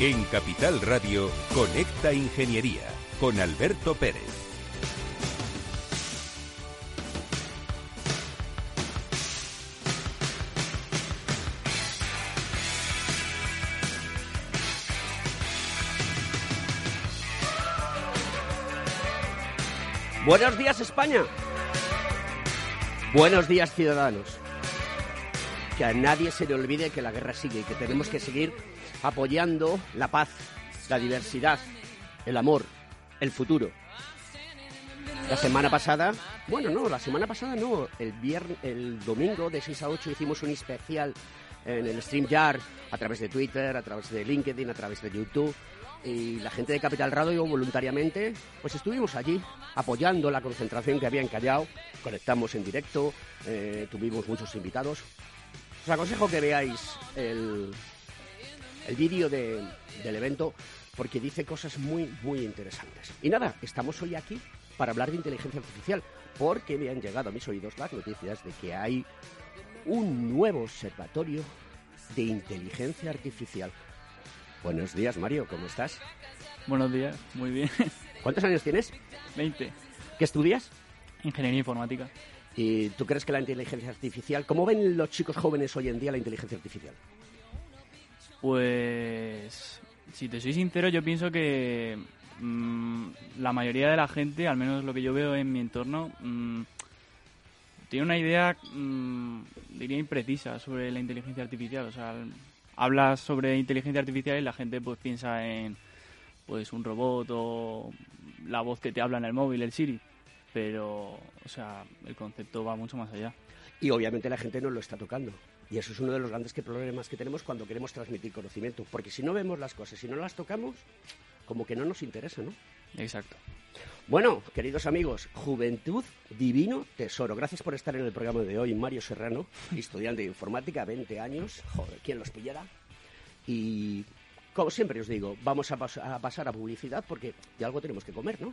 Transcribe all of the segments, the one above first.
En Capital Radio, Conecta Ingeniería con Alberto Pérez. Buenos días España. Buenos días ciudadanos. Que a nadie se le olvide que la guerra sigue y que tenemos que seguir apoyando la paz, la diversidad, el amor, el futuro. La semana pasada, bueno, no, la semana pasada no, el viernes, el domingo de 6 a 8 hicimos un especial en el StreamYard a través de Twitter, a través de LinkedIn, a través de YouTube y la gente de Capital Radio voluntariamente, pues estuvimos allí apoyando la concentración que había en Callao, conectamos en directo, eh, tuvimos muchos invitados. Os aconsejo que veáis el, el vídeo de- del evento porque dice cosas muy, muy interesantes. Y nada, estamos hoy aquí para hablar de inteligencia artificial porque me han llegado a mis oídos las noticias de que hay un nuevo observatorio de inteligencia artificial. Buenos días, Mario, ¿cómo estás? Buenos días, muy bien. ¿Cuántos años tienes? 20. ¿Qué estudias? Ingeniería informática. ¿Y tú crees que la inteligencia artificial, cómo ven los chicos jóvenes hoy en día la inteligencia artificial? Pues, si te soy sincero, yo pienso que mm, la mayoría de la gente, al menos lo que yo veo en mi entorno, mm, tiene una idea, mm, diría, imprecisa sobre la inteligencia artificial. O sea, hablas sobre inteligencia artificial y la gente pues piensa en pues un robot o la voz que te habla en el móvil, el Siri. Pero, o sea, el concepto va mucho más allá. Y obviamente la gente no lo está tocando. Y eso es uno de los grandes problemas que tenemos cuando queremos transmitir conocimiento. Porque si no vemos las cosas, si no las tocamos, como que no nos interesa, ¿no? Exacto. Bueno, queridos amigos, Juventud Divino Tesoro. Gracias por estar en el programa de hoy. Mario Serrano, estudiante de informática, 20 años. Joder, ¿quién los pillará? Y como siempre os digo, vamos a, pas- a pasar a publicidad porque de algo tenemos que comer, ¿no?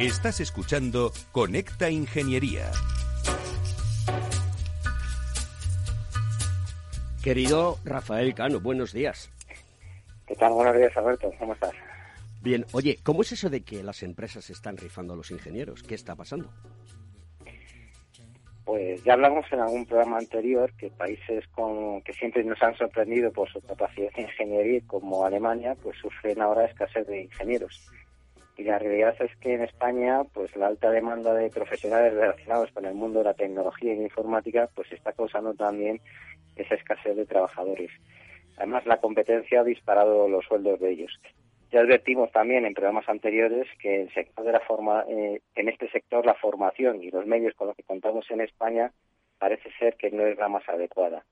Estás escuchando Conecta Ingeniería. Querido Rafael Cano, buenos días. ¿Qué tal? Buenos días, Alberto. ¿Cómo estás? Bien, oye, ¿cómo es eso de que las empresas están rifando a los ingenieros? ¿Qué está pasando? Pues ya hablamos en algún programa anterior que países con, que siempre nos han sorprendido por su capacidad de ingeniería, como Alemania, pues sufren ahora escasez de ingenieros. Y la realidad es que en España, pues la alta demanda de profesionales relacionados con el mundo de la tecnología y la informática, pues está causando también esa escasez de trabajadores. Además, la competencia ha disparado los sueldos de ellos. Ya advertimos también en programas anteriores que el sector de la forma, eh, en este sector la formación y los medios con los que contamos en España parece ser que no es la más adecuada.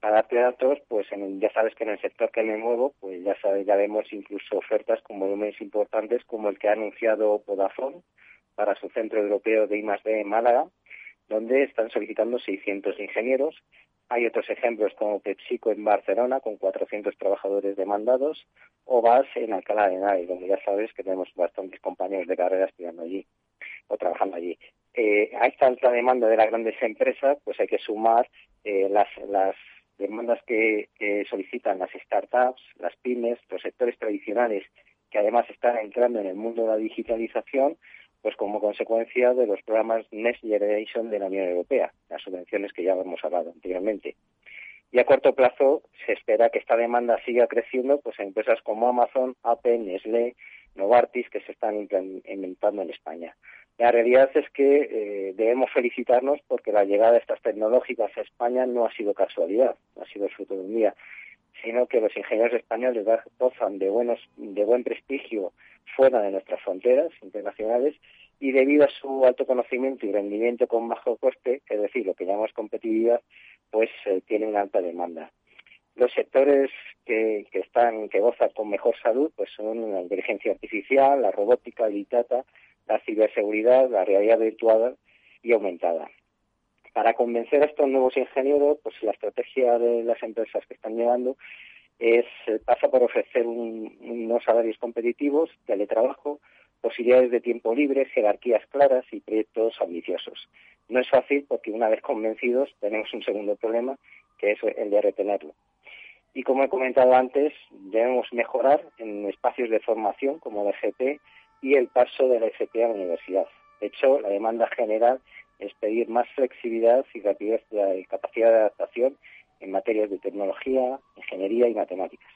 Para darte datos, pues en- ya sabes que en el sector que me muevo, pues ya sabes, ya vemos incluso ofertas con volúmenes importantes como el que ha anunciado Vodafone para su centro europeo de I+D en Málaga, donde están solicitando 600 ingenieros Hay otros ejemplos como PepsiCo en Barcelona, con 400 trabajadores demandados, o VAS en Alcalá de Henares, donde ya sabes que tenemos bastantes compañeros de carrera estudiando allí o trabajando allí. Eh, a esta alta demanda de las grandes empresas, pues hay que sumar eh, las, las demandas que, solicitan las startups, las pymes, los sectores tradicionales que además están entrando en el mundo de la digitalización, pues como consecuencia de los programas Next Generation de la Unión Europea, las subvenciones que ya hemos hablado anteriormente. Y a corto plazo se espera que esta demanda siga creciendo pues en empresas como Amazon, Apple, Nestlé, Novartis que se están implementando en España. La realidad es que eh, debemos felicitarnos porque la llegada de estas tecnológicas a España no ha sido casualidad, no ha sido fruto de un día, sino que los ingenieros españoles gozan de, buenos, de buen prestigio fuera de nuestras fronteras internacionales y debido a su alto conocimiento y rendimiento con bajo coste, es decir, lo que llamamos competitividad, pues eh, tiene alta demanda. Los sectores que, que, están, que gozan con mejor salud, pues son la inteligencia artificial, la robótica, el data, la ciberseguridad, la realidad virtual y aumentada. Para convencer a estos nuevos ingenieros, pues la estrategia de las empresas que están llegando es eh, pasa por ofrecer unos salarios competitivos, teletrabajo, posibilidades de tiempo libre, jerarquías claras y proyectos ambiciosos. No es fácil porque una vez convencidos tenemos un segundo problema, que es el de retenerlo. Y como he comentado antes, debemos mejorar en espacios de formación como la FP y el paso de la FP a la universidad. De hecho, la demanda general es pedir más flexibilidad y rapidez de capacidad de adaptación en materias de tecnología, ingeniería y matemáticas.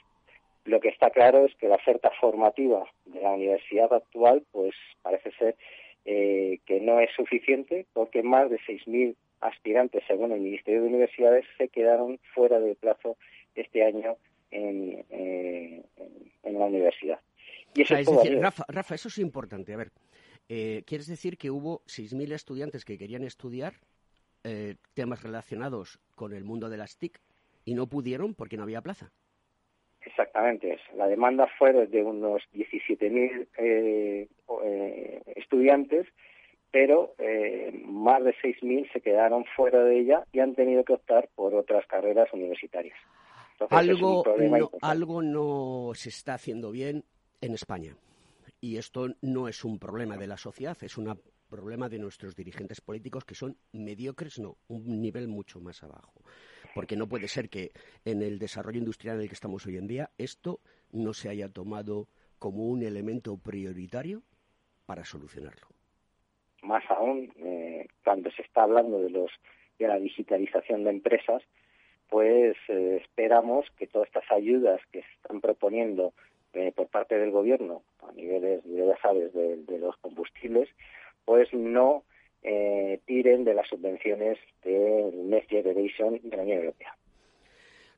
Lo que está claro es que la oferta formativa de la universidad actual, pues parece ser eh, que no es suficiente porque más de 6.000 aspirantes, según el Ministerio de Universidades, se quedaron fuera del plazo este año en, eh, la universidad. Y eso es decir, Rafa, Rafa, eso es importante. A ver, eh, ¿quieres decir que hubo 6.000 estudiantes que querían estudiar eh, temas relacionados con el mundo de las TIC y no pudieron porque no había plaza? Exactamente. La demanda fue de unos 17.000 eh, eh, estudiantes, pero eh, más de 6.000 se quedaron fuera de ella y han tenido que optar por otras carreras universitarias. algo, no, algo no se está haciendo bien en España. Y esto no es un problema de la sociedad, es un problema de nuestros dirigentes políticos que son mediocres, no, un nivel mucho más abajo. Porque no puede ser que en el desarrollo industrial en el que estamos hoy en día esto no se haya tomado como un elemento prioritario para solucionarlo. Más aún, eh, cuando se está hablando de, los, de la digitalización de empresas, pues eh, esperamos que todas estas ayudas que se están proponiendo eh, por parte del gobierno a niveles, ya sabes, de, los combustibles, pues no eh, tiren de las subvenciones del Next Generation de la Unión Europea.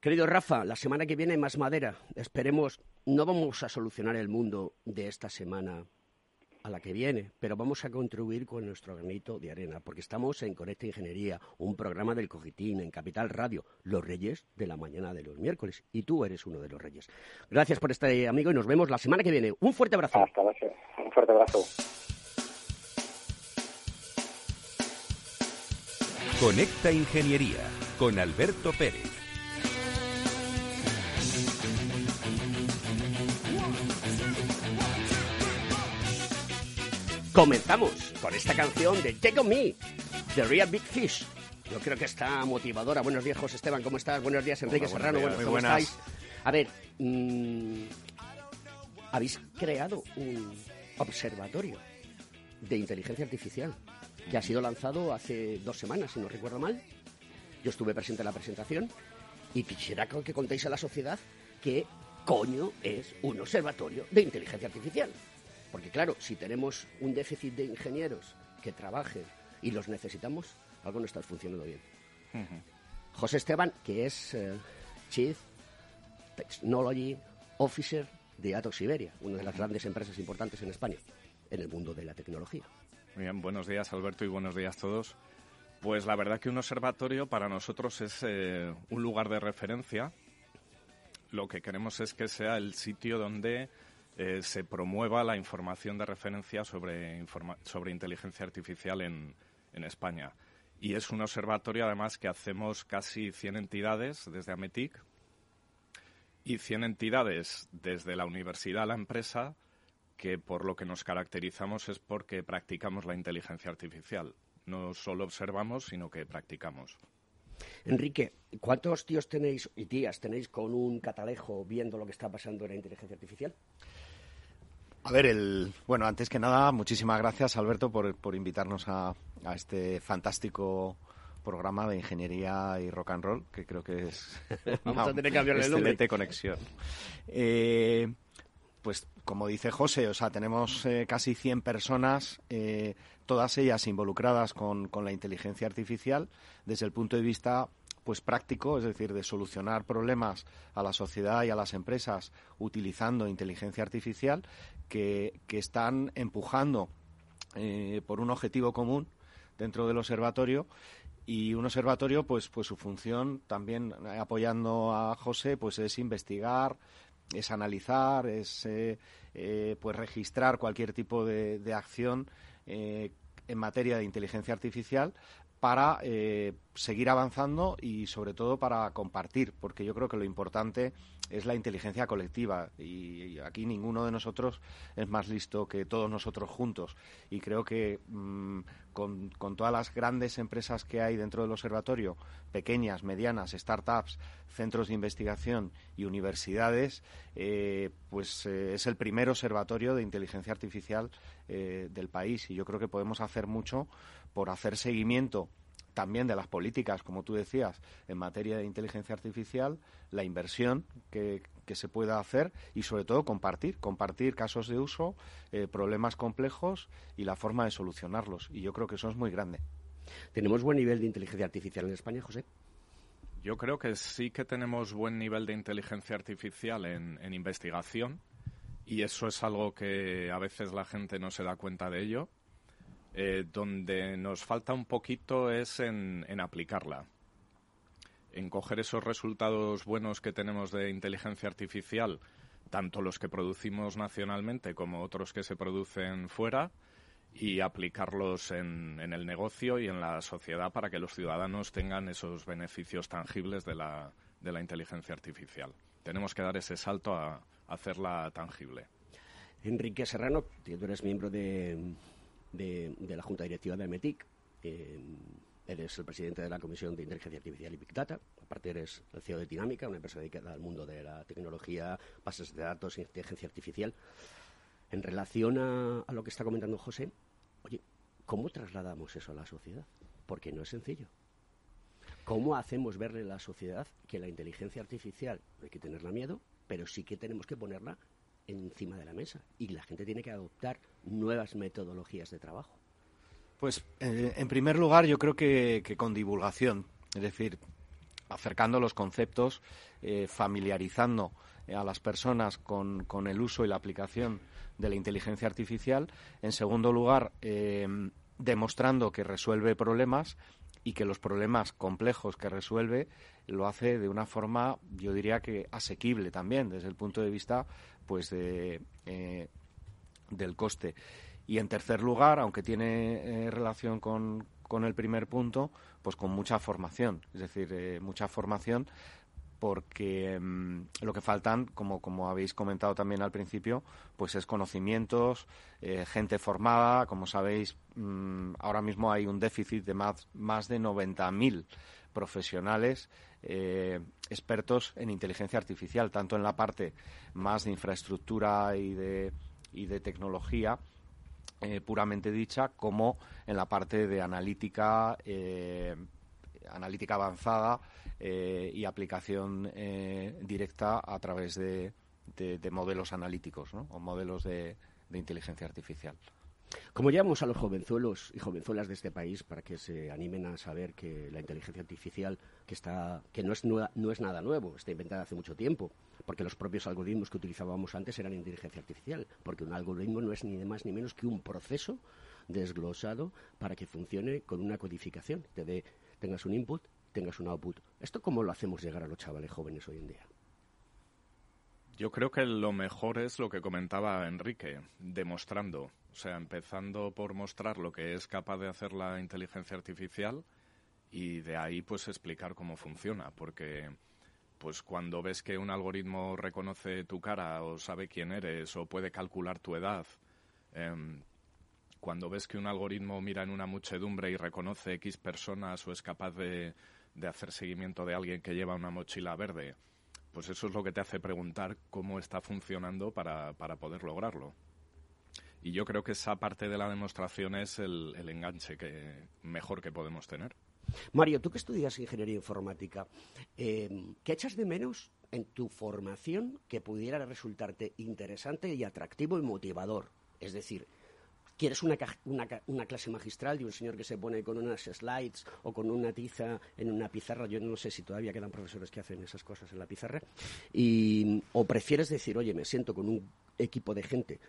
Querido Rafa, la semana que viene más madera. Esperemos, no vamos a solucionar el mundo de esta semana a la que viene, pero vamos a contribuir con nuestro granito de arena, porque estamos en Conecta Ingeniería, un programa del Cogitín, en Capital Radio, los reyes de la mañana de los miércoles, y tú eres uno de los reyes. Gracias por este amigo y nos vemos la semana que viene. Un fuerte abrazo. Hasta luego. Un fuerte abrazo. Conecta Ingeniería con Alberto Pérez. Comenzamos con esta canción de Take On Me, The Real Big Fish. Yo creo que está motivadora. Buenos días, José Esteban, ¿cómo estás? Buenos días, Enrique Serrano, ¿cómo estáis? A ver, mm, habéis creado un observatorio de inteligencia artificial que ha sido lanzado hace dos semanas, si no recuerdo mal. Yo estuve presente en la presentación y quisiera que contéis a la sociedad qué coño es un observatorio de inteligencia artificial. Porque claro, si tenemos un déficit de ingenieros que trabajen y los necesitamos, algo no está funcionando bien. José Esteban, que es eh, Chief Technology Officer de Atos Siberia, una de las grandes empresas importantes en España, en el mundo de la tecnología. Muy bien, buenos días Alberto y buenos días a todos. Pues la verdad que un observatorio para nosotros es eh, un lugar de referencia. Lo que queremos es que sea el sitio donde eh, se promueva la información de referencia sobre, sobre inteligencia artificial en, en España. Y es un observatorio, además, que hacemos casi 100 entidades desde Ametic y 100 entidades desde la universidad a la empresa, que por lo que nos caracterizamos es porque practicamos la inteligencia artificial. No solo observamos, sino que practicamos. Enrique, ¿cuántos tíos tenéis y tías tenéis con un catalejo viendo lo que está pasando en la inteligencia artificial? A ver, el, bueno, antes que nada, muchísimas gracias, Alberto, por, invitarnos a, este fantástico programa de ingeniería y rock and roll, que creo que es Vamos a tener que cambiarle el nombre. conexión. Eh, pues como dice José, o sea, tenemos eh, casi 100 personas, eh, todas ellas involucradas con, con, la inteligencia artificial desde el punto de vista pues práctico, es decir, de solucionar problemas a la sociedad y a las empresas utilizando inteligencia artificial que, están empujando eh, por un objetivo común dentro del observatorio y un observatorio pues pues su función también eh, apoyando a José pues es investigar es analizar es eh, pues registrar cualquier tipo de, de acción en materia de inteligencia artificial para eh, seguir avanzando y sobre todo para compartir, porque yo creo que lo importante es la inteligencia colectiva y, aquí ninguno de nosotros es más listo que todos nosotros juntos. Y creo que mm, con, todas las grandes empresas que hay dentro del observatorio, pequeñas, medianas, startups, centros de investigación y universidades, eh, pues eh, es el primer observatorio de inteligencia artificial del país. Y yo creo que podemos hacer mucho por hacer seguimiento también de las políticas, como tú decías, en materia de inteligencia artificial, la inversión que, se pueda hacer y sobre todo compartir, compartir casos de uso, eh, problemas complejos y la forma de solucionarlos. Y yo creo que eso es muy grande. ¿Tenemos buen nivel de inteligencia artificial en España, José? Yo creo que sí que tenemos buen nivel de inteligencia artificial en investigación y eso es algo que a veces la gente no se da cuenta de ello eh, donde nos falta un poquito es en, aplicarla, en coger esos resultados buenos que tenemos de inteligencia artificial, tanto los que producimos nacionalmente como otros que se producen fuera, y aplicarlos en, el negocio y en la sociedad para que los ciudadanos tengan esos beneficios tangibles de la, de la inteligencia artificial. Tenemos que dar ese salto a, a hacerla tangible. Enrique Serrano, tú eres miembro de, de, la Junta Directiva de METIC. Eh, eres el presidente de la Comisión de Inteligencia Artificial y Big Data. Aparte eres el CEO de Dinámica, una empresa dedicada al mundo de la tecnología, bases de datos e inteligencia artificial. En relación a, lo que está comentando José, oye, ¿cómo trasladamos eso a la sociedad? Porque no es sencillo. ¿Cómo hacemos verle a la sociedad que la inteligencia artificial hay que tenerla miedo, pero sí que tenemos que ponerla encima de la mesa y la gente tiene que adoptar nuevas metodologías de trabajo. Pues eh, en primer lugar yo creo que, con divulgación, es decir, acercando los conceptos, eh, familiarizando a las personas con, el uso y la aplicación de la inteligencia artificial. En segundo lugar, eh, demostrando que resuelve problemas y que los problemas complejos que resuelve lo hace de una forma, yo diría que asequible también, desde el punto de vista pues de, eh, del coste. Y en tercer lugar, aunque tiene eh, relación con, con, el primer punto, pues con mucha formación, es decir, eh, mucha formación porque mm, lo que faltan, como, como habéis comentado también al principio, pues es conocimientos, gente formada. Como sabéis, mm, ahora mismo hay un déficit de más, más de 90.000 profesionales eh, expertos en inteligencia artificial, tanto en la parte más de infraestructura y de, y de tecnología eh, puramente dicha, como en la parte de analítica, eh, analítica avanzada y aplicación directa a través de, de, modelos analíticos o modelos de inteligencia artificial. ¿Cómo llamamos a los jovenzuelos y jovenzuelas de este país para que se animen a saber que la inteligencia artificial que está que no es no es nada nuevo, está inventada hace mucho tiempo, porque los propios algoritmos que utilizábamos antes eran inteligencia artificial, porque un algoritmo no es ni más ni menos que un proceso desglosado para que funcione con una codificación, te dé tengas un input, tengas un output. ¿Esto cómo lo hacemos llegar a los chavales jóvenes hoy en día? Yo creo que lo mejor es lo que comentaba Enrique, demostrando, o sea, empezando por mostrar lo que es capaz de hacer la inteligencia artificial y de ahí pues explicar cómo funciona, porque pues cuando ves que un algoritmo reconoce tu cara o sabe quién eres o puede calcular tu edad, em, cuando ves que un algoritmo mira en una muchedumbre y reconoce X personas o es capaz de, de hacer seguimiento de alguien que lleva una mochila verde, pues eso es lo que te hace preguntar cómo está funcionando para, para poder lograrlo. Y yo creo que esa parte de la demostración es el, el enganche que mejor que podemos tener. Mario, tú que estudias ingeniería informática, eh, ¿qué echas de menos en tu formación que pudiera resultarte interesante y atractivo y motivador? Es decir, ¿Quieres una, una, clase magistral de un señor que se pone con unas slides o con una tiza en una pizarra? Yo no sé si todavía quedan profesores que hacen esas cosas en la pizarra. ¿O prefieres decir, oye, me siento con un equipo de gente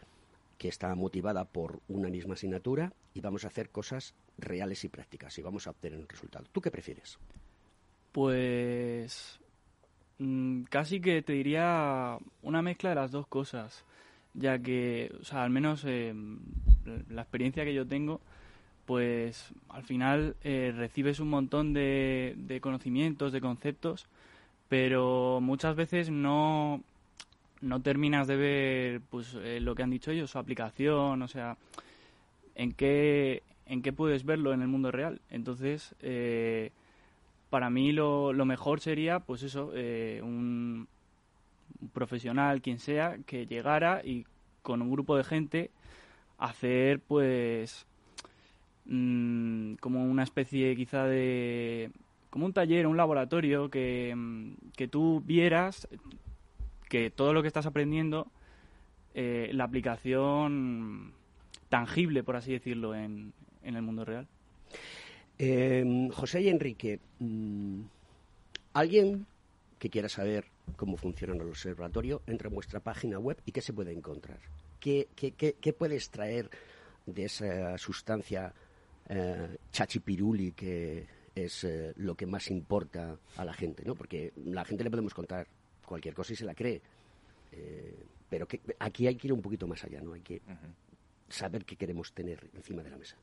que está motivada por una misma asignatura y vamos a hacer cosas reales y prácticas y vamos a obtener un resultado. ¿Tú qué prefieres? Pues mm, casi que te diría una mezcla de las dos cosas, ya que, o sea, al menos eh, la experiencia que yo tengo, pues al final eh, recibes un montón de, de conocimientos, de conceptos, pero muchas veces no, no terminas de ver pues eh, lo que han dicho ellos, su aplicación, o sea, en qué, en qué puedes verlo en el mundo real. Entonces, para mí lo, lo, mejor sería, pues eso, un, profesional, quien sea, que llegara y con un grupo de gente hacer, pues, mmm, como una especie quizá de... como un taller, un laboratorio que, que tú vieras que todo lo que estás aprendiendo, eh, la aplicación tangible, por así decirlo, en, en el mundo real. Eh, José y Enrique, mmm, ¿alguien que quiera saber cómo funciona el observatorio entra en vuestra página web y qué se puede encontrar? ¿Qué, qué, qué, qué puede extraer de esa sustancia eh, chachipiruli que es eh, lo que más importa a la gente? ¿no? Porque a la gente le podemos contar cualquier cosa y se la cree. Eh, pero que, aquí hay que ir un poquito más allá, ¿no? Hay que uh -huh. saber qué queremos tener encima de la mesa.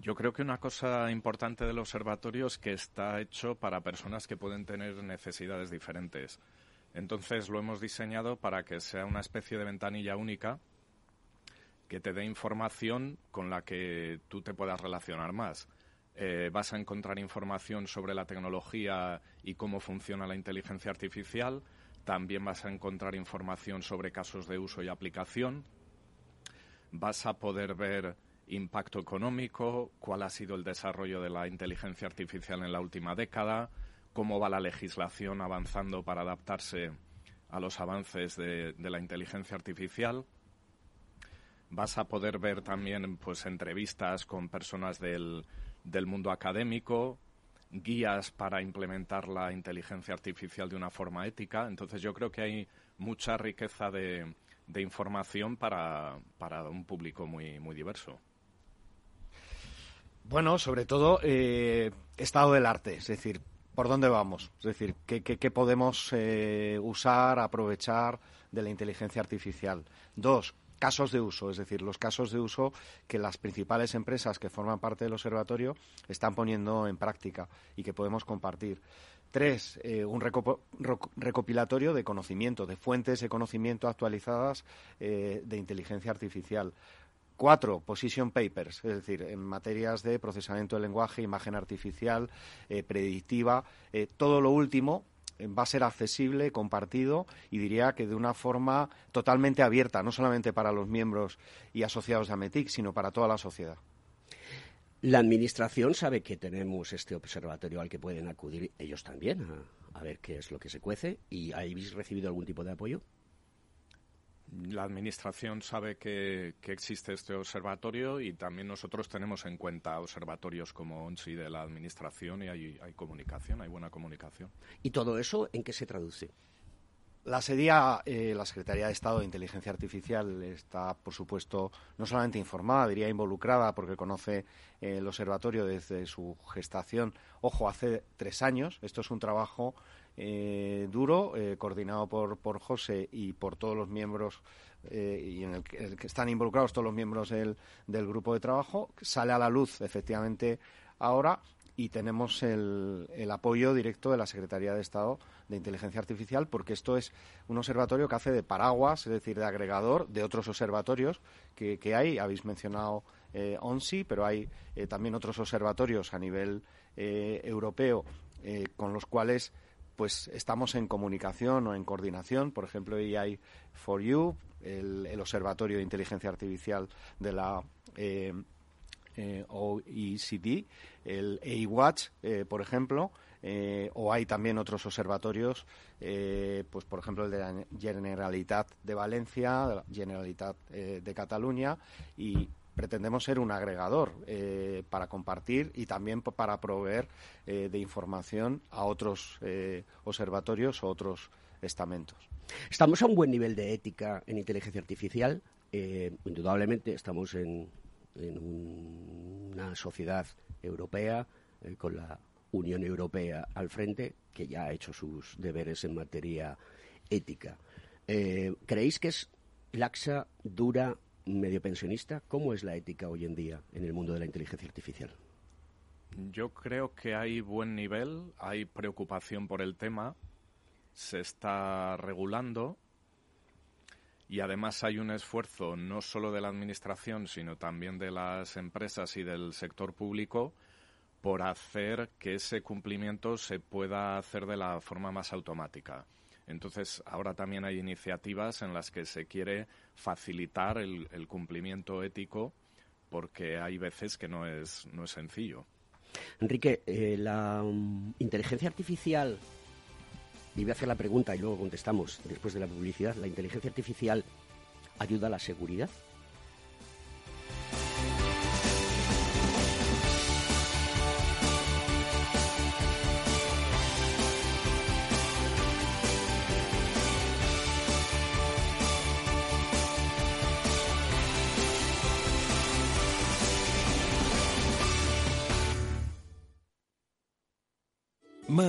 Yo creo que una cosa importante del observatorio es que está hecho para personas que pueden tener necesidades diferentes. Entonces lo hemos diseñado para que sea una especie de ventanilla única que te dé información con la que tú te puedas relacionar más. Eh, vas a encontrar información sobre la tecnología y cómo funciona la inteligencia artificial. También vas a encontrar información sobre casos de uso y aplicación. Vas a poder ver impacto económico, cuál ha sido el desarrollo de la inteligencia artificial en la última década, cómo va la legislación avanzando para adaptarse a los avances de, la inteligencia artificial. Vas a poder ver también pues entrevistas con personas del, mundo académico, guías para implementar la inteligencia artificial de una forma ética. Entonces yo creo que hay mucha riqueza de, de información para, para, un público muy, muy diverso. Bueno, sobre todo eh, estado del arte, es decir, ¿por dónde vamos? Es decir, ¿qué, qué, qué podemos eh, usar, aprovechar de la inteligencia artificial? Dos, casos de uso, es decir, los casos de uso que las principales empresas que forman parte del observatorio están poniendo en práctica y que podemos compartir. Tres, eh, un reco recopilatorio de conocimiento, de fuentes de conocimiento actualizadas eh, de inteligencia artificial. Cuatro, position papers, es decir, en materias de procesamiento del lenguaje, imagen artificial, eh, predictiva, eh, todo lo último va a ser accesible, compartido y diría que de una forma totalmente abierta, no solamente para los miembros y asociados de AMETIC, sino para toda la sociedad. La Administración sabe que tenemos este observatorio al que pueden acudir ellos también a, a ver qué es lo que se cuece y ¿habéis recibido algún tipo de apoyo? La Administración sabe que, que, existe este observatorio y también nosotros tenemos en cuenta observatorios como ONSI de la Administración y hay, hay comunicación, hay buena comunicación. ¿Y todo eso en qué se traduce? La eh, la Secretaría de Estado de Inteligencia Artificial, está, por supuesto, no solamente informada, diría involucrada, porque conoce eh, el observatorio desde su gestación, ojo, hace tres años. Esto es un trabajo eh, duro, eh, coordinado por, por José y por todos los miembros y en el que, el que, están involucrados todos los miembros del, del grupo de trabajo. Sale a la luz, efectivamente, ahora y tenemos el, apoyo directo de la Secretaría de Estado de Inteligencia Artificial, porque esto es un observatorio que hace de paraguas, es decir, de agregador de otros observatorios que, hay. Habéis mencionado eh, ONSI, pero hay eh, también otros observatorios a nivel eh, europeo eh, con los cuales pues estamos en comunicación o en coordinación. Por ejemplo, ahí hay For You, el, el Observatorio de Inteligencia Artificial de la eh, OECD, el A-Watch, eh, por ejemplo, eh, o hay también otros observatorios, eh, pues por ejemplo el de la Generalitat de Valencia, Generalitat eh, de Cataluña, y pretendemos ser un agregador para compartir y también para proveer de información a otros observatorios o otros estamentos. Estamos a un buen nivel de ética en inteligencia artificial. Indudablemente estamos en, en un- una sociedad europea eh, con la Unión Europea al frente, que ya ha hecho sus deberes en materia ética. Eh, ¿Creéis que es laxa, dura, medio pensionista? ¿Cómo es la ética hoy en día en el mundo de la inteligencia artificial? Yo creo que hay buen nivel, hay preocupación por el tema, se está regulando y además hay un esfuerzo no solo de la Administración, sino también de las empresas y del sector público por hacer que ese cumplimiento se pueda hacer de la forma más automática. Entonces, ahora también hay iniciativas en las que se quiere facilitar el, cumplimiento ético porque hay veces que no es, no es sencillo. Enrique, eh, la mm, inteligencia artificial, y voy a hacer la pregunta y luego contestamos después de la publicidad, ¿la inteligencia artificial ayuda a la seguridad?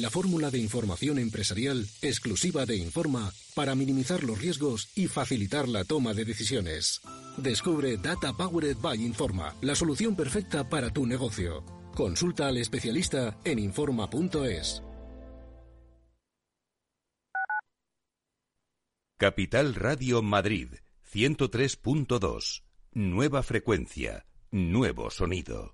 la fórmula de información empresarial exclusiva de Informa para minimizar los riesgos y facilitar la toma de decisiones. Descubre Data Powered by Informa, la solución perfecta para tu negocio. Consulta al especialista en informa.es. Capital Radio Madrid 103.2. Nueva frecuencia, nuevo sonido.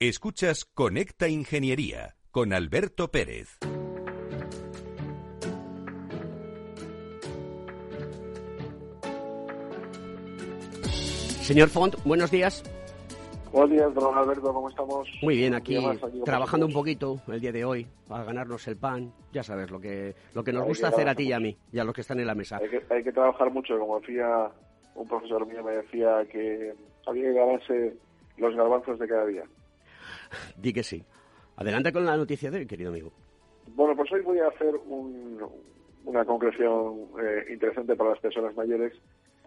Escuchas Conecta Ingeniería con Alberto Pérez. Señor Font, buenos días. Buenos días, don Alberto, ¿cómo estamos? Muy bien, aquí más trabajando un poquito el día de hoy para ganarnos el pan. Ya sabes, lo que, lo que nos Hay gusta que hacer a ti y a mí y a los que están en la mesa. Hay que, hay que trabajar mucho, como decía un profesor mío, me decía que había que ganarse los garbanzos de cada día. Di que sí. Adelante con la noticia de hoy, querido amigo. Bueno, pues hoy voy a hacer un- una concreción eh, interesante para las personas mayores,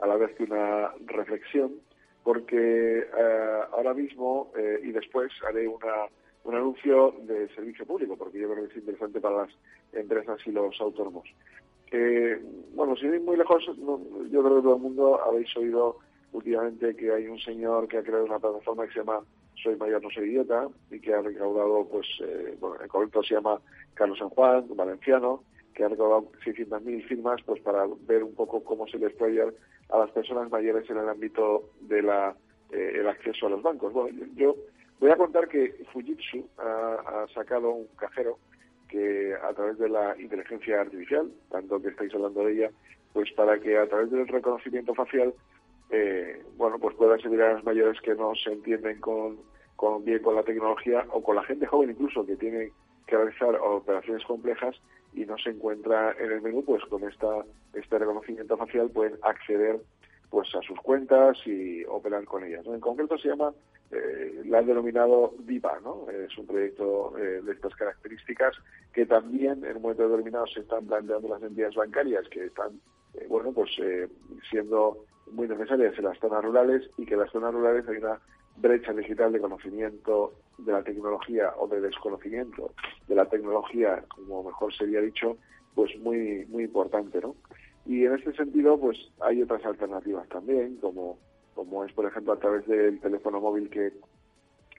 a la vez que una reflexión, porque eh, ahora mismo eh, y después haré una un anuncio de servicio público, porque yo creo que es interesante para las empresas y los autónomos. Bueno, sin ir muy lejos, yo creo que todo el mundo habéis oído últimamente que hay un señor que ha creado una plataforma que se llama Soy Mayor, no soy idiota, y que ha recaudado, pues, eh, bueno, en concreto se llama Carlos San Juan, valenciano, que ha recaudado 600.000 firmas pues para ver un poco cómo se les puede ayudar a las personas mayores en el ámbito del eh, acceso a los bancos. Bueno, yo, voy a contar que Fujitsu ha, sacado un cajero que a través de la inteligencia artificial, tanto que estáis hablando de ella, pues para que a través del reconocimiento facial, eh, bueno, pues pueda servir a los mayores que no se entienden con, con bien con la tecnología o con la gente joven incluso que tiene que realizar operaciones complejas y no se encuentra en el menú, pues con esta este reconocimiento facial pueden acceder pues a sus cuentas y operar con ellas. En concreto se llama, eh, la han denominado DIPA, ¿no? Es un proyecto eh, de estas características que también en un momento determinado se están planteando las entidades bancarias que están, eh, bueno, pues eh, siendo muy necesarias en las zonas rurales y que en las zonas rurales hay una brecha digital de conocimiento de la tecnología o de desconocimiento de la tecnología, como mejor sería dicho, pues muy muy importante, ¿no? Y en este sentido, pues hay otras alternativas también, como como es por ejemplo a través del teléfono móvil que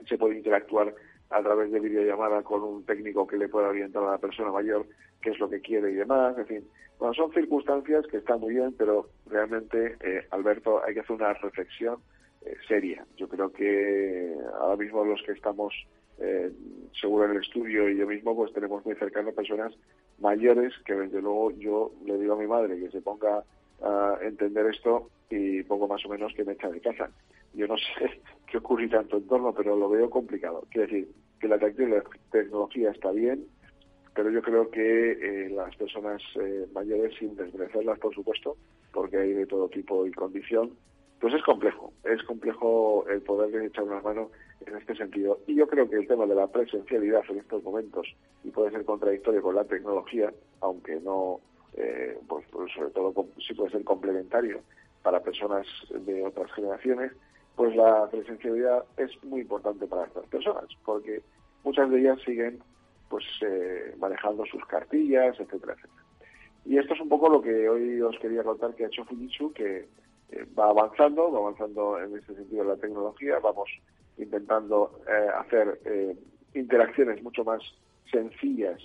se puede interactuar a través de videollamada con un técnico que le pueda orientar a la persona mayor qué es lo que quiere y demás, en fin. Bueno, son circunstancias que están muy bien, pero realmente, eh, Alberto, hay que hacer una reflexión eh, seria. Yo creo que ahora mismo los que estamos eh, seguro en el estudio y yo mismo pues tenemos muy cercanos personas mayores que desde luego yo le digo a mi madre que se ponga a entender esto y poco más o menos que me echa de casa. Yo no sé qué ocurrirá en tu entorno, pero lo veo complicado. Quiero decir, que la tecnología está bien, pero yo creo que eh, las personas eh, mayores, sin desmerecerlas, por supuesto, porque hay de todo tipo y condición, pues es complejo, es complejo el poder echar una mano en este sentido. Y yo creo que el tema de la presencialidad en estos momentos, y puede ser contradictorio con la tecnología, aunque no, eh, pues, pues, sobre todo sí puede ser complementario para personas de otras generaciones, pues la presencialidad es muy importante para estas personas, porque muchas de ellas siguen pues eh, manejando sus cartillas, etcétera, etcétera. Y esto es un poco lo que hoy os quería contar que ha hecho Fujitsu, que eh, va avanzando, va avanzando en este sentido la tecnología, vamos intentando eh, hacer eh, interacciones mucho más sencillas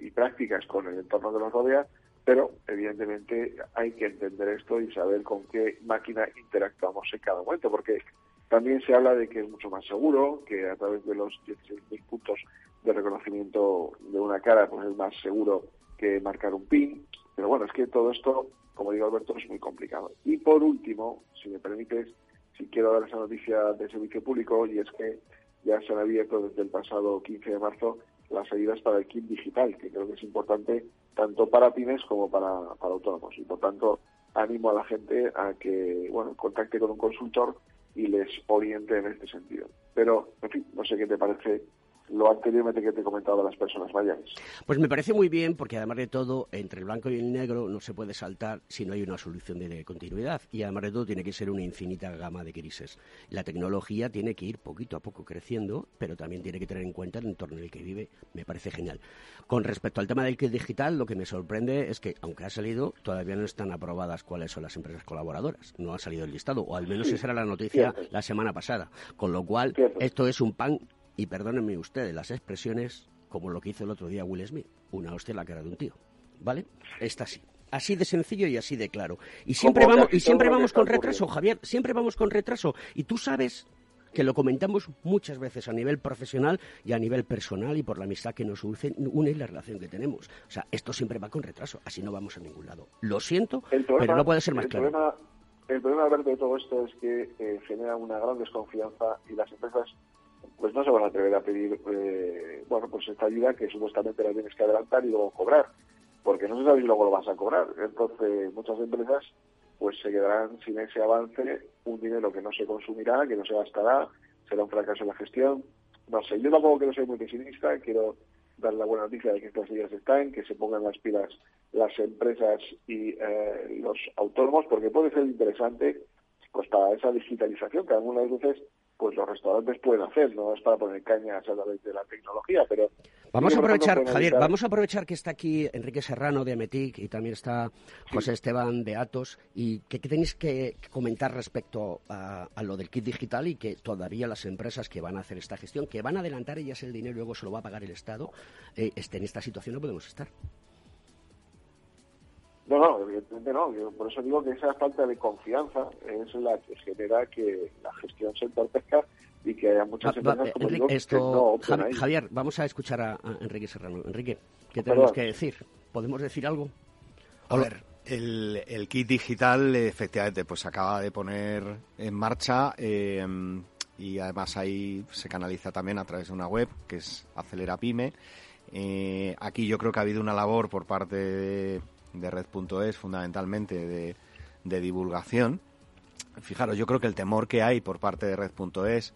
y prácticas con el entorno que nos rodea, pero evidentemente hay que entender esto y saber con qué máquina interactuamos en cada momento, porque también se habla de que es mucho más seguro, que a través de los 16.000 puntos de reconocimiento de una cara pues es más seguro que marcar un PIN, pero bueno, es que todo esto como digo Alberto, es muy complicado. Y por último, si me permites, si quiero dar esa noticia de servicio público, y es que ya se han abierto desde el pasado 15 de marzo las ayudas para el kit digital, que creo que es importante tanto para pymes como para, para autónomos. Y por tanto, animo a la gente a que, bueno, contacte con un consultor y les oriente en este sentido. Pero, en fin, no sé qué te parece lo anteriormente que te he comentado de las personas mayores. Pues me parece muy bien porque además de todo, entre el blanco y el negro no se puede saltar si no hay una solución de continuidad y además de todo tiene que ser una infinita gama de crisis. La tecnología tiene que ir poquito a poco creciendo, pero también tiene que tener en cuenta el entorno en el que vive. Me parece genial. Con respecto al tema del kit digital, lo que me sorprende es que, aunque ha salido, todavía no están aprobadas cuáles son las empresas colaboradoras. No ha salido el listado, o al menos esa era la noticia la semana pasada. Con lo cual, esto es un pan y perdónenme ustedes las expresiones, como lo que hizo el otro día Will Smith, una hostia en la cara de un tío. ¿Vale? Está así. Así de sencillo y así de claro. Y siempre vamos, y siempre vamos con retraso, Javier, siempre vamos con retraso. Y tú sabes que lo comentamos muchas veces a nivel profesional y a nivel personal y por la amistad que nos une y la relación que tenemos. O sea, esto siempre va con retraso, así no vamos a ningún lado. Lo siento, pero no puede ser más claro. Problema, el problema, de todo esto es que eh, genera una gran desconfianza y las empresas pues no se van a atrever a pedir, eh, bueno, pues esta ayuda que supuestamente la tienes que adelantar y luego cobrar, porque no se sabe si luego lo vas a cobrar. Entonces, muchas empresas pues se quedarán sin ese avance, un dinero que no se consumirá, que no se gastará, será un fracaso en la gestión. No sé, yo tampoco quiero ser muy pesimista, quiero dar la buena noticia de que estas ideas están, que se pongan las pilas las empresas y eh, los autónomos, porque puede ser interesante pues para esa digitalización que algunas veces pues los restaurantes pueden hacer, no es para poner caña a través de la tecnología, pero... Vamos a aprovechar, Javier, vamos a aprovechar que está aquí Enrique Serrano de Ametic y también está José Esteban de Atos y que, tenéis que comentar respecto a, lo del kit digital y que todavía las empresas que van a hacer esta gestión, que van a adelantar ellas el dinero y luego se lo va a pagar el Estado, eh, este, en esta situación no podemos estar. No, no, evidentemente no. por eso digo que esa falta de confianza es la que genera que la gestión se entorpezca y que haya muchas empresas como digo, esto, Javier, vamos a escuchar a, Enrique Serrano. Enrique, ¿qué tenemos que decir? ¿Podemos decir algo? A ver, el, kit digital efectivamente pues se acaba de poner en marcha eh, y además ahí se canaliza también a través de una web que es Acelera Pyme. Eh, aquí yo creo que ha habido una labor por parte de de Red.es, fundamentalmente de, divulgación. Fijaros, yo creo que el temor que hay por parte de Red.es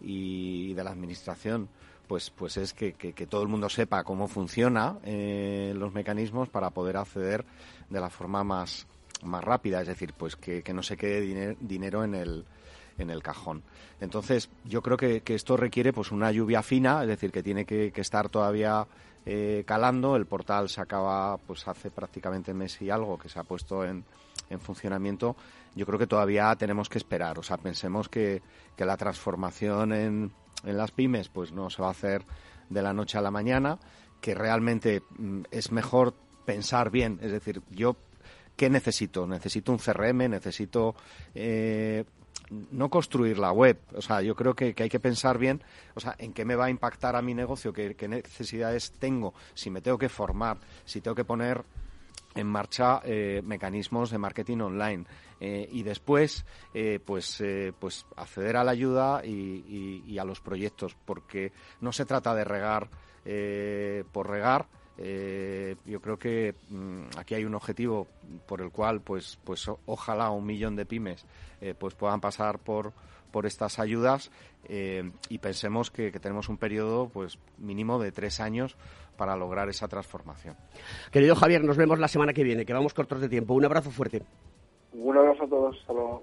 y de la administración pues, pues es que, todo el mundo sepa cómo funciona eh, los mecanismos para poder acceder de la forma más, más rápida, es decir, pues que, no se quede dinero en el, en el cajón. Entonces, yo creo que, esto requiere pues una lluvia fina, es decir, que tiene que, que estar todavía eh, calando. El portal se acaba pues hace prácticamente mes y algo que se ha puesto en, en funcionamiento. Yo creo que todavía tenemos que esperar. O sea, pensemos que, que la transformación en, en las pymes pues no se va a hacer de la noche a la mañana, que realmente mm, es mejor pensar bien. Es decir, yo ¿qué necesito? Necesito un CRM, necesito eh, no construir la web. O sea, yo creo que, hay que pensar bien, o sea, en qué me va a impactar a mi negocio, qué, necesidades tengo, si me tengo que formar, si tengo que poner en marcha eh, mecanismos de marketing online eh, y después eh, pues pues acceder a la ayuda y, a los proyectos porque no se trata de regar por regar eh, yo creo que mm, aquí hay un objetivo por el cual, pues, pues ojalá un millón de pymes eh, pues puedan pasar por, por estas ayudas eh, y pensemos que, tenemos un periodo pues mínimo de tres años para lograr esa transformación. Querido Javier, nos vemos la semana que viene, que vamos cortos de tiempo. Un abrazo fuerte. Un abrazo a todos. Hasta luego.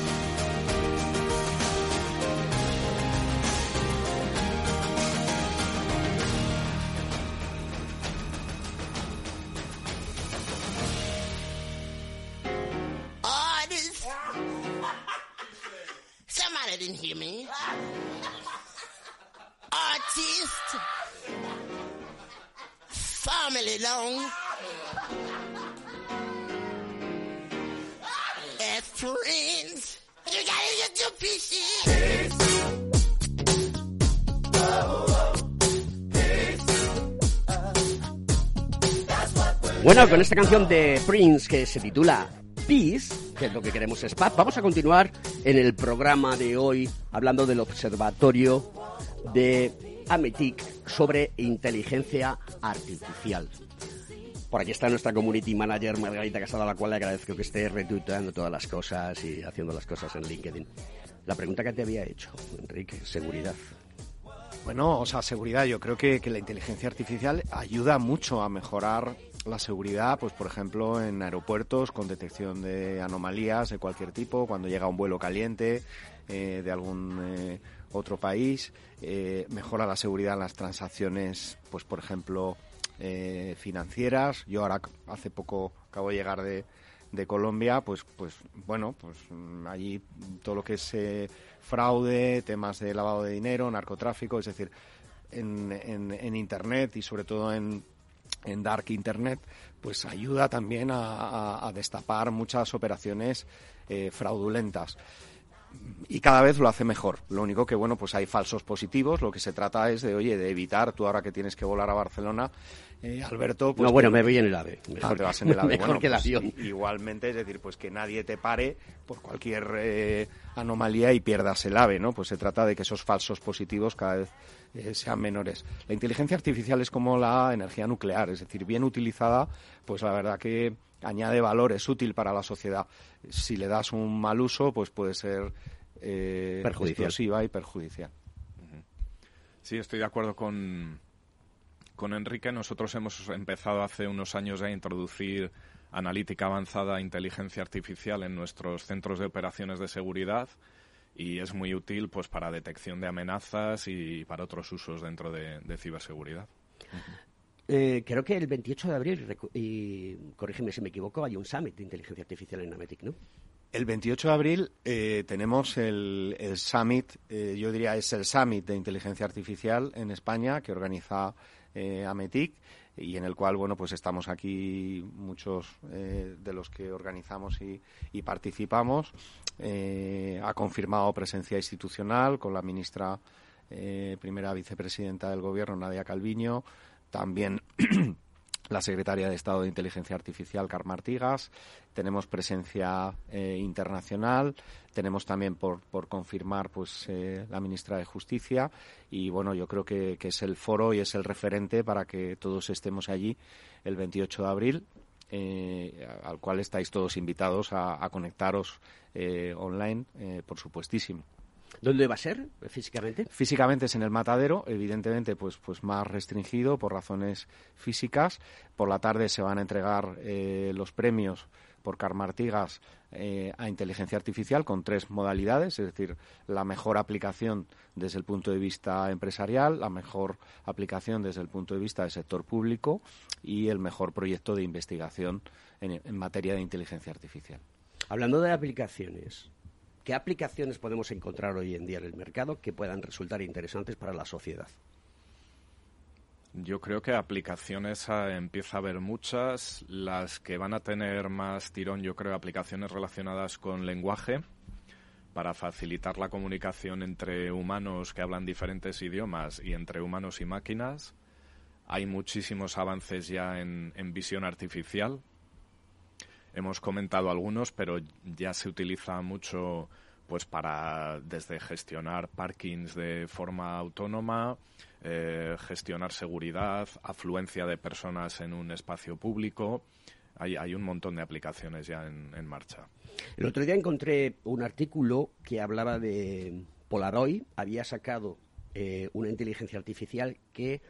Esta canción de Prince que se titula Peace, que es lo que queremos es paz, vamos a continuar en el programa de hoy hablando del observatorio de Ametic sobre inteligencia artificial. Por aquí está nuestra community manager Margarita Casado, a la cual le agradezco que esté retuiteando todas las cosas y haciendo las cosas en LinkedIn. La pregunta que te había hecho, Enrique, seguridad. Bueno, o sea, seguridad. Yo creo que, que la inteligencia artificial ayuda mucho a mejorar la seguridad, pues por ejemplo en aeropuertos con detección de anomalías de cualquier tipo, cuando llega un vuelo caliente eh, de algún eh, otro país, eh, mejora la seguridad en las transacciones, pues por ejemplo financieras. Yo ahora hace poco acabo de llegar de, de Colombia, pues pues bueno, pues mm, allí todo lo que es eh, fraude, temas de lavado de dinero, narcotráfico, es decir, en, en, en internet y sobre todo en en Dark Internet, pues ayuda también a, a- a destapar muchas operaciones eh, fraudulentas. Y cada vez lo hace mejor. Lo único que, bueno, pues hay falsos positivos. Lo que se trata es de, oye, de evitar, tú ahora que tienes que volar a Barcelona, eh, Alberto... Pues no, bueno, me voy en el AVE. Ah, Mejor, te vas en el AVE. mejor Bueno, que el pues, avión. Igualmente, es decir, pues que nadie te pare por cualquier eh, anomalía y pierdas el AVE, ¿no? Pues se trata de que esos falsos positivos cada vez eh, sean menores. La inteligencia artificial es como la energía nuclear, es decir, bien utilizada, pues la verdad que añade valor, es útil para la sociedad. Si le das un mal uso, pues puede ser eh, Perjudicial. explosiva y perjudicial. Sí, estoy de acuerdo con, con Enrique. Nosotros hemos empezado hace unos años a introducir analítica avanzada e inteligencia artificial en nuestros centros de operaciones de seguridad y es muy útil pues para detección de amenazas y para otros usos dentro de, de ciberseguridad. Eh, creo que el 28 de abril, y corrígeme si me equivoco, hay un summit de inteligencia artificial en Ametic, ¿no? El 28 de abril eh, tenemos el, el Summit, eh, yo diría es el Summit de Inteligencia Artificial en España que organiza eh, Ametic y en el cual, bueno, pues estamos aquí muchos eh, de los que organizamos y, participamos. Eh, ha confirmado presencia institucional con la ministra, eh, primera vicepresidenta del Gobierno, Nadia Calviño, también la secretaria de Estado de Inteligencia Artificial, Carmen Artigas. Tenemos presencia eh, internacional. Tenemos también por, confirmar pues eh, la ministra de Justicia. Y bueno, yo creo que, es el foro y es el referente para que todos estemos allí el 28 de abril. eh, al cual estáis todos invitados a, conectaros online, por supuestísimo. ¿Dónde va a ser físicamente? Físicamente es en el matadero, evidentemente pues, pues más restringido por razones físicas. Por la tarde se van a entregar eh, los premios por Carmen Artigas eh, a inteligencia artificial con tres modalidades, es decir, la mejor aplicación desde el punto de vista empresarial, la mejor aplicación desde el punto de vista del sector público y el mejor proyecto de investigación en, en materia de inteligencia artificial. Hablando de aplicaciones, ¿qué aplicaciones podemos encontrar hoy en día en el mercado que puedan resultar interesantes para la sociedad? Yo creo que aplicaciones ah, empieza a haber muchas. Las que van a tener más tirón, yo creo, aplicaciones relacionadas con lenguaje para facilitar la comunicación entre humanos que hablan diferentes idiomas y entre humanos y máquinas. Hay muchísimos avances ya en, en visión artificial. Hemos comentado algunos, pero ya se utiliza mucho pues para desde gestionar parkings de forma autónoma, eh, gestionar seguridad, afluencia de personas en un espacio público. Hay, hay un montón de aplicaciones ya en, en marcha. El otro día encontré un artículo que hablaba de Polaroid, había sacado eh, una inteligencia artificial que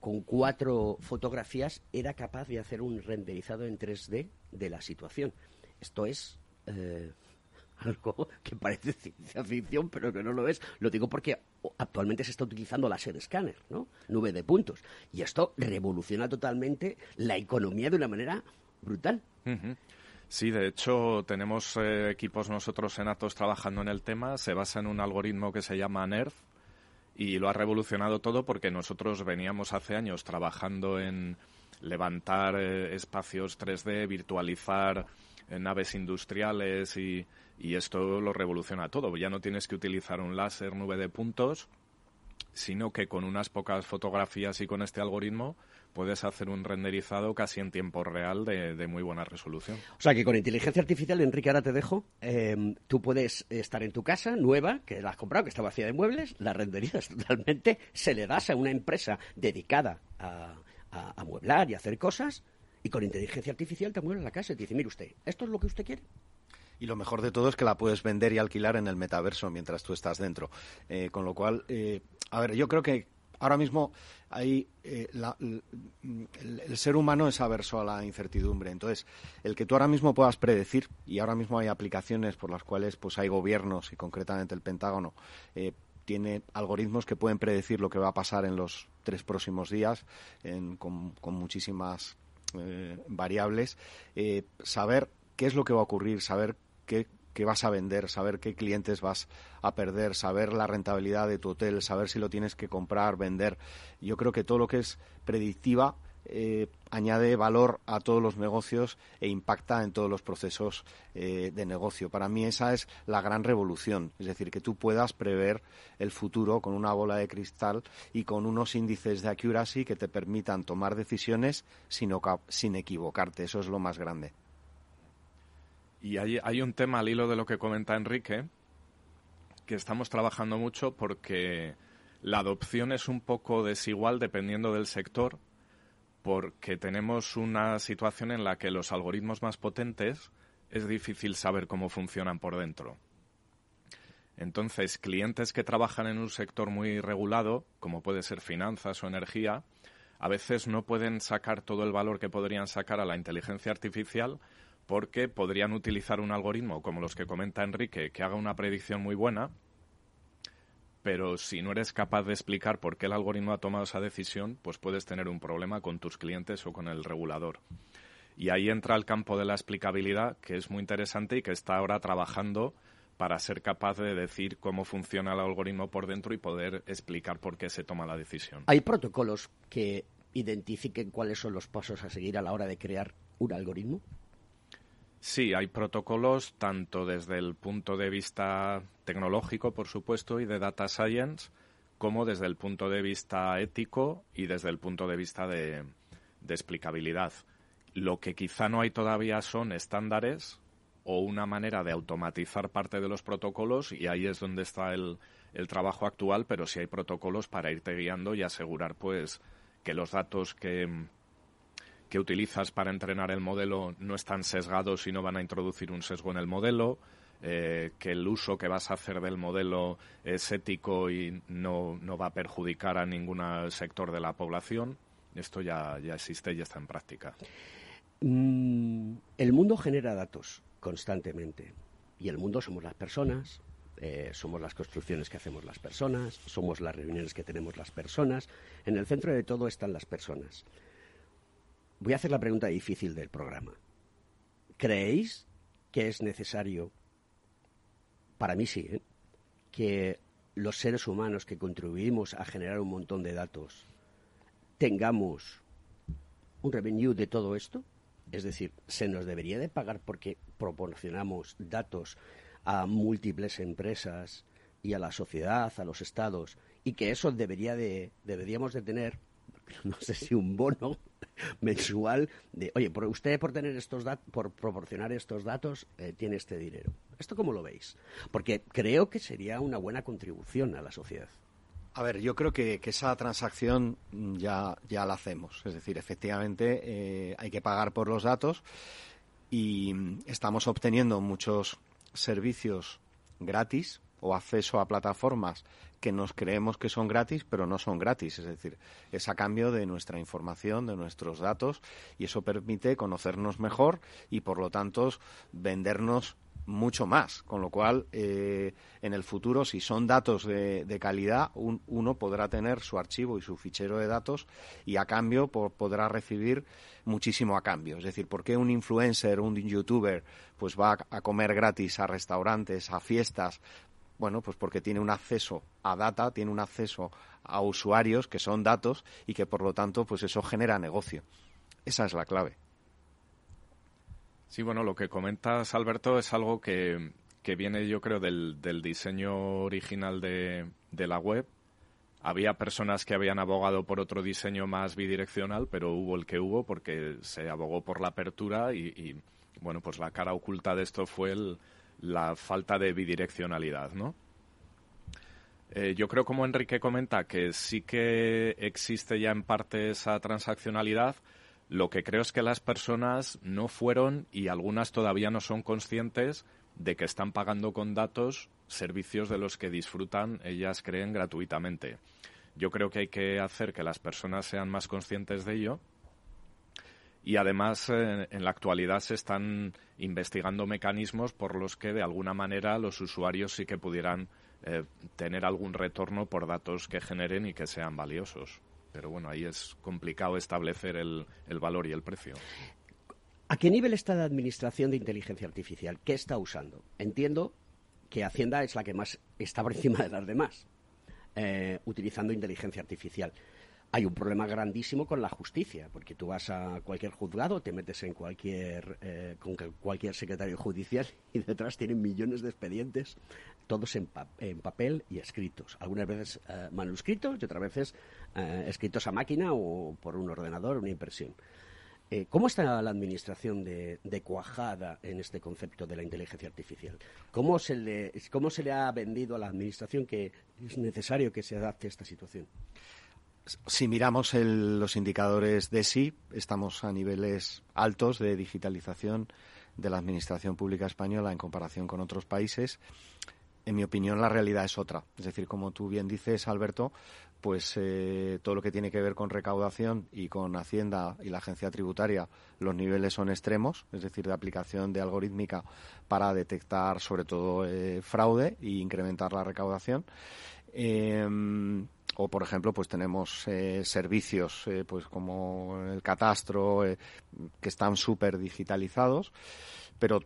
con cuatro fotografías era capaz de hacer un renderizado en 3D de la situación. Esto es eh, algo que parece ciencia ficción, pero que no lo es. Lo digo porque actualmente se está utilizando láser escáner, ¿no? Nube de puntos. Y esto revoluciona totalmente la economía de una manera brutal. Sí, de hecho tenemos eh, equipos nosotros en Atos trabajando en el tema. Se basa en un algoritmo que se llama NERF y lo ha revolucionado todo porque nosotros veníamos hace años trabajando en levantar eh, espacios 3D, virtualizar eh, naves industriales y, y esto lo revoluciona todo. Ya no tienes que utilizar un láser nube de puntos, sino que con unas pocas fotografías y con este algoritmo puedes hacer un renderizado casi en tiempo real de, de muy buena resolución. O sea que con inteligencia artificial, Enrique, ahora te dejo, eh, tú puedes estar en tu casa nueva, que la has comprado, que está vacía de muebles, la renderizas totalmente, se le das a una empresa dedicada a, a, a mueblar y a hacer cosas, y con inteligencia artificial te muebles la casa y te dice, mire usted, ¿esto es lo que usted quiere? Y lo mejor de todo es que la puedes vender y alquilar en el metaverso mientras tú estás dentro. Eh, con lo cual, eh, a ver, yo creo que ahora mismo hay eh, la- el, ser humano es averso a la incertidumbre. Entonces, el que tú ahora mismo puedas predecir, y ahora mismo hay aplicaciones por las cuales pues hay gobiernos, y concretamente el Pentágono, eh, tiene algoritmos que pueden predecir lo que va a pasar en los tres próximos días en- con, con muchísimas eh, variables. Eh, saber qué es lo que va a ocurrir, saber qué, qué vas a vender, saber qué clientes vas a perder, saber la rentabilidad de tu hotel, saber si lo tienes que comprar, vender. Yo creo que todo lo que es predictiva eh, añade valor a todos los negocios e impacta en todos los procesos eh, de negocio. Para mí esa es la gran revolución, es decir, que tú puedas prever el futuro con una bola de cristal y con unos índices de accuracy que te permitan tomar decisiones sin, sin equivocarte. Eso es lo más grande. Y hay, hay un tema al hilo de lo que comenta Enrique, que estamos trabajando mucho porque la adopción es un poco desigual dependiendo del sector, porque tenemos una situación en la que los algoritmos más potentes es difícil saber cómo funcionan por dentro. Entonces, clientes que trabajan en un sector muy regulado, como puede ser finanzas o energía, a veces no pueden sacar todo el valor que podrían sacar a la inteligencia artificial porque podrían utilizar un algoritmo como los que comenta Enrique que haga una predicción muy buena, pero si no eres capaz de explicar por qué el algoritmo ha tomado esa decisión, pues puedes tener un problema con tus clientes o con el regulador. Y ahí entra el campo de la explicabilidad, que es muy interesante y que está ahora trabajando para ser capaz de decir cómo funciona el algoritmo por dentro y poder explicar por qué se toma la decisión. ¿Hay protocolos que identifiquen cuáles son los pasos a seguir a la hora de crear un algoritmo? Sí, hay protocolos tanto desde el punto de vista tecnológico, por supuesto, y de data science, como desde el punto de vista ético y desde el punto de vista de, de explicabilidad. Lo que quizá no hay todavía son estándares o una manera de automatizar parte de los protocolos y ahí es donde está el, el trabajo actual, pero sí hay protocolos para irte guiando y asegurar pues que los datos que, que utilizas para entrenar el modelo no están sesgados y no van a introducir un sesgo en el modelo, eh, que el uso que vas a hacer del modelo es ético y no, no va a perjudicar a ningún sector de la población. Esto ya, ya existe y está en práctica. Mm, el mundo genera datos constantemente y el mundo somos las personas, eh, somos las construcciones que hacemos las personas, somos las reuniones que tenemos las personas. En el centro de todo están las personas. Voy a hacer la pregunta difícil del programa. ¿Creéis que es necesario, para mí sí, ¿eh? que los seres humanos que contribuimos a generar un montón de datos tengamos un revenue de todo esto? Es decir, ¿se nos debería de pagar porque proporcionamos datos a múltiples empresas y a la sociedad, a los estados, y que eso debería de, deberíamos de tener, no sé si un bono mensual de, oye, por usted por tener estos datos, por proporcionar estos datos, eh, tiene este dinero. ¿Esto cómo lo veis? Porque creo que sería una buena contribución a la sociedad. A ver, yo creo que, esa transacción ya, ya la hacemos. Es decir, efectivamente eh, hay que pagar por los datos y estamos obteniendo muchos servicios gratis o acceso a plataformas que nos creemos que son gratis, pero no son gratis. Es decir, es a cambio de nuestra información, de nuestros datos, y eso permite conocernos mejor y, por lo tanto, vendernos mucho más. Con lo cual, eh, en el futuro, si son datos de, calidad, un- uno podrá tener su archivo y su fichero de datos y a cambio po- podrá recibir muchísimo a cambio. Es decir, ¿por qué un influencer, un youtuber, pues va a comer gratis a restaurantes, a fiestas? Bueno, pues porque tiene un acceso a data, tiene un acceso a usuarios que son datos y que por lo tanto, pues eso genera negocio. Esa es la clave. Sí, bueno, lo que comentas, Alberto, es algo que, que viene, yo creo, del, del diseño original de, de la web. Había personas que habían abogado por otro diseño más bidireccional, pero hubo el que hubo porque se abogó por la apertura y, y, bueno, pues la cara oculta de esto fue el- la falta de bidireccionalidad, ¿no? Eh, yo creo, como Enrique comenta, que sí que existe ya en parte esa transaccionalidad. Lo que creo es que las personas no fueron y algunas todavía no son conscientes de que están pagando con datos servicios de los que disfrutan, ellas creen, gratuitamente. Yo creo que hay que hacer que las personas sean más conscientes de ello y además eh, en la actualidad se están investigando mecanismos por los que de alguna manera los usuarios sí que pudieran eh, tener algún retorno por datos que generen y que sean valiosos. Pero bueno, ahí es complicado establecer el, el valor y el precio. ¿A qué nivel está la administración de inteligencia artificial? ¿Qué está usando? Entiendo que Hacienda es la que más está por encima de las demás, eh, utilizando inteligencia artificial. Hay un problema grandísimo con la justicia, porque tú vas a cualquier juzgado, te metes en cualquier, eh, con cualquier secretario judicial y detrás tienen millones de expedientes, todos en, pa- en papel y escritos. Algunas veces eh, manuscritos y otras veces eh, escritos a máquina o por un ordenador, una impresión. Eh, ¿Cómo está la administración de, de cuajada en este concepto de la inteligencia artificial? ¿Cómo se, le, ¿Cómo se le ha vendido a la administración que es necesario que se adapte a esta situación? Si miramos el- los indicadores de sí, estamos a niveles altos de digitalización de la administración pública española en comparación con otros países. En mi opinión, la realidad es otra. Es decir, como tú bien dices, Alberto, pues eh, todo lo que tiene que ver con recaudación y con Hacienda y la agencia tributaria, los niveles son extremos, es decir, de aplicación de algorítmica para detectar sobre todo eh, fraude e incrementar la recaudación. Eh, o, por ejemplo, pues tenemos eh, servicios eh, pues como el catastro eh, que están súper digitalizados, pero